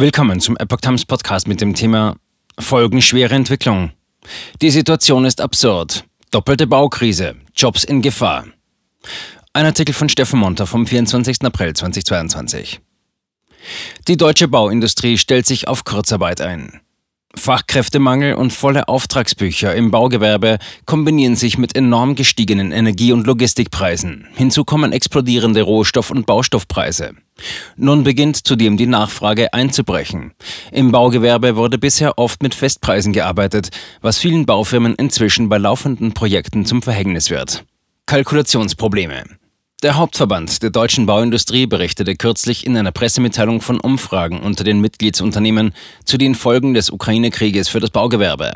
Willkommen zum Epoch Times Podcast mit dem Thema Folgenschwere Entwicklung. Die Situation ist absurd. Doppelte Baukrise, Jobs in Gefahr. Ein Artikel von Steffen Monter vom 24. April 2022. Die deutsche Bauindustrie stellt sich auf Kurzarbeit ein. Fachkräftemangel und volle Auftragsbücher im Baugewerbe kombinieren sich mit enorm gestiegenen Energie- und Logistikpreisen. Hinzu kommen explodierende Rohstoff- und Baustoffpreise. Nun beginnt zudem die Nachfrage einzubrechen. Im Baugewerbe wurde bisher oft mit Festpreisen gearbeitet, was vielen Baufirmen inzwischen bei laufenden Projekten zum Verhängnis wird. Kalkulationsprobleme. Der Hauptverband der deutschen Bauindustrie berichtete kürzlich in einer Pressemitteilung von Umfragen unter den Mitgliedsunternehmen zu den Folgen des Ukraine-Krieges für das Baugewerbe.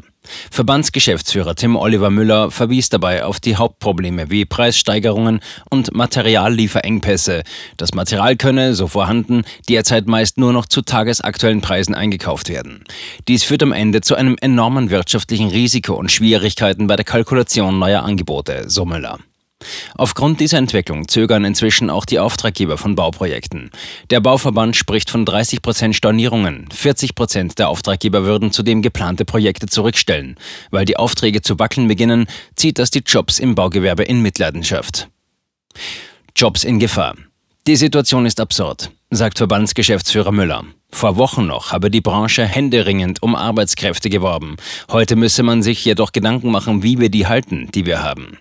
Verbandsgeschäftsführer Tim Oliver Müller verwies dabei auf die Hauptprobleme wie Preissteigerungen und Materiallieferengpässe. Das Material könne, so vorhanden, derzeit meist nur noch zu tagesaktuellen Preisen eingekauft werden. Dies führt am Ende zu einem enormen wirtschaftlichen Risiko und Schwierigkeiten bei der Kalkulation neuer Angebote, so Müller. Aufgrund dieser Entwicklung zögern inzwischen auch die Auftraggeber von Bauprojekten. Der Bauverband spricht von 30 Prozent Stornierungen. 40 Prozent der Auftraggeber würden zudem geplante Projekte zurückstellen. Weil die Aufträge zu wackeln beginnen, zieht das die Jobs im Baugewerbe in Mitleidenschaft. Jobs in Gefahr. Die Situation ist absurd, sagt Verbandsgeschäftsführer Müller. Vor Wochen noch habe die Branche händeringend um Arbeitskräfte geworben. Heute müsse man sich jedoch Gedanken machen, wie wir die halten, die wir haben.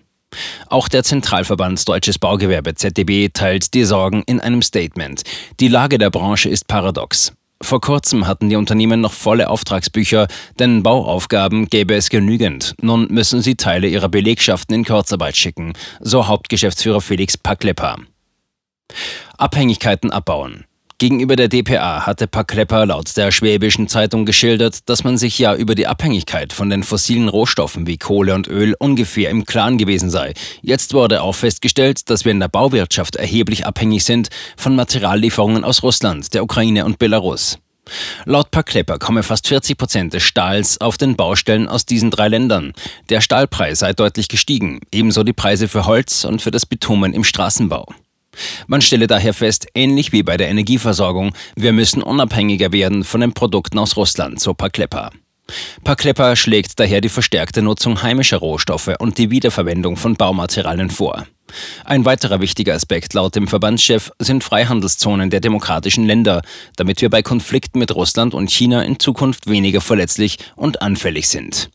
Auch der Zentralverband Deutsches Baugewerbe ZDB teilt die Sorgen in einem Statement. Die Lage der Branche ist paradox. Vor kurzem hatten die Unternehmen noch volle Auftragsbücher, denn Bauaufgaben gäbe es genügend. Nun müssen sie Teile ihrer Belegschaften in Kurzarbeit schicken, so Hauptgeschäftsführer Felix Paklepa. Abhängigkeiten abbauen. Gegenüber der dpa hatte Paklepper laut der Schwäbischen Zeitung geschildert, dass man sich ja über die Abhängigkeit von den fossilen Rohstoffen wie Kohle und Öl ungefähr im Klaren gewesen sei. Jetzt wurde auch festgestellt, dass wir in der Bauwirtschaft erheblich abhängig sind von Materiallieferungen aus Russland, der Ukraine und Belarus. Laut Paklepper komme fast 40 Prozent des Stahls auf den Baustellen aus diesen drei Ländern. Der Stahlpreis sei deutlich gestiegen, ebenso die Preise für Holz und für das Bitumen im Straßenbau. Man stelle daher fest, ähnlich wie bei der Energieversorgung, wir müssen unabhängiger werden von den Produkten aus Russland, so Paklepper. Paklepper schlägt daher die verstärkte Nutzung heimischer Rohstoffe und die Wiederverwendung von Baumaterialien vor. Ein weiterer wichtiger Aspekt laut dem Verbandschef sind Freihandelszonen der demokratischen Länder, damit wir bei Konflikten mit Russland und China in Zukunft weniger verletzlich und anfällig sind.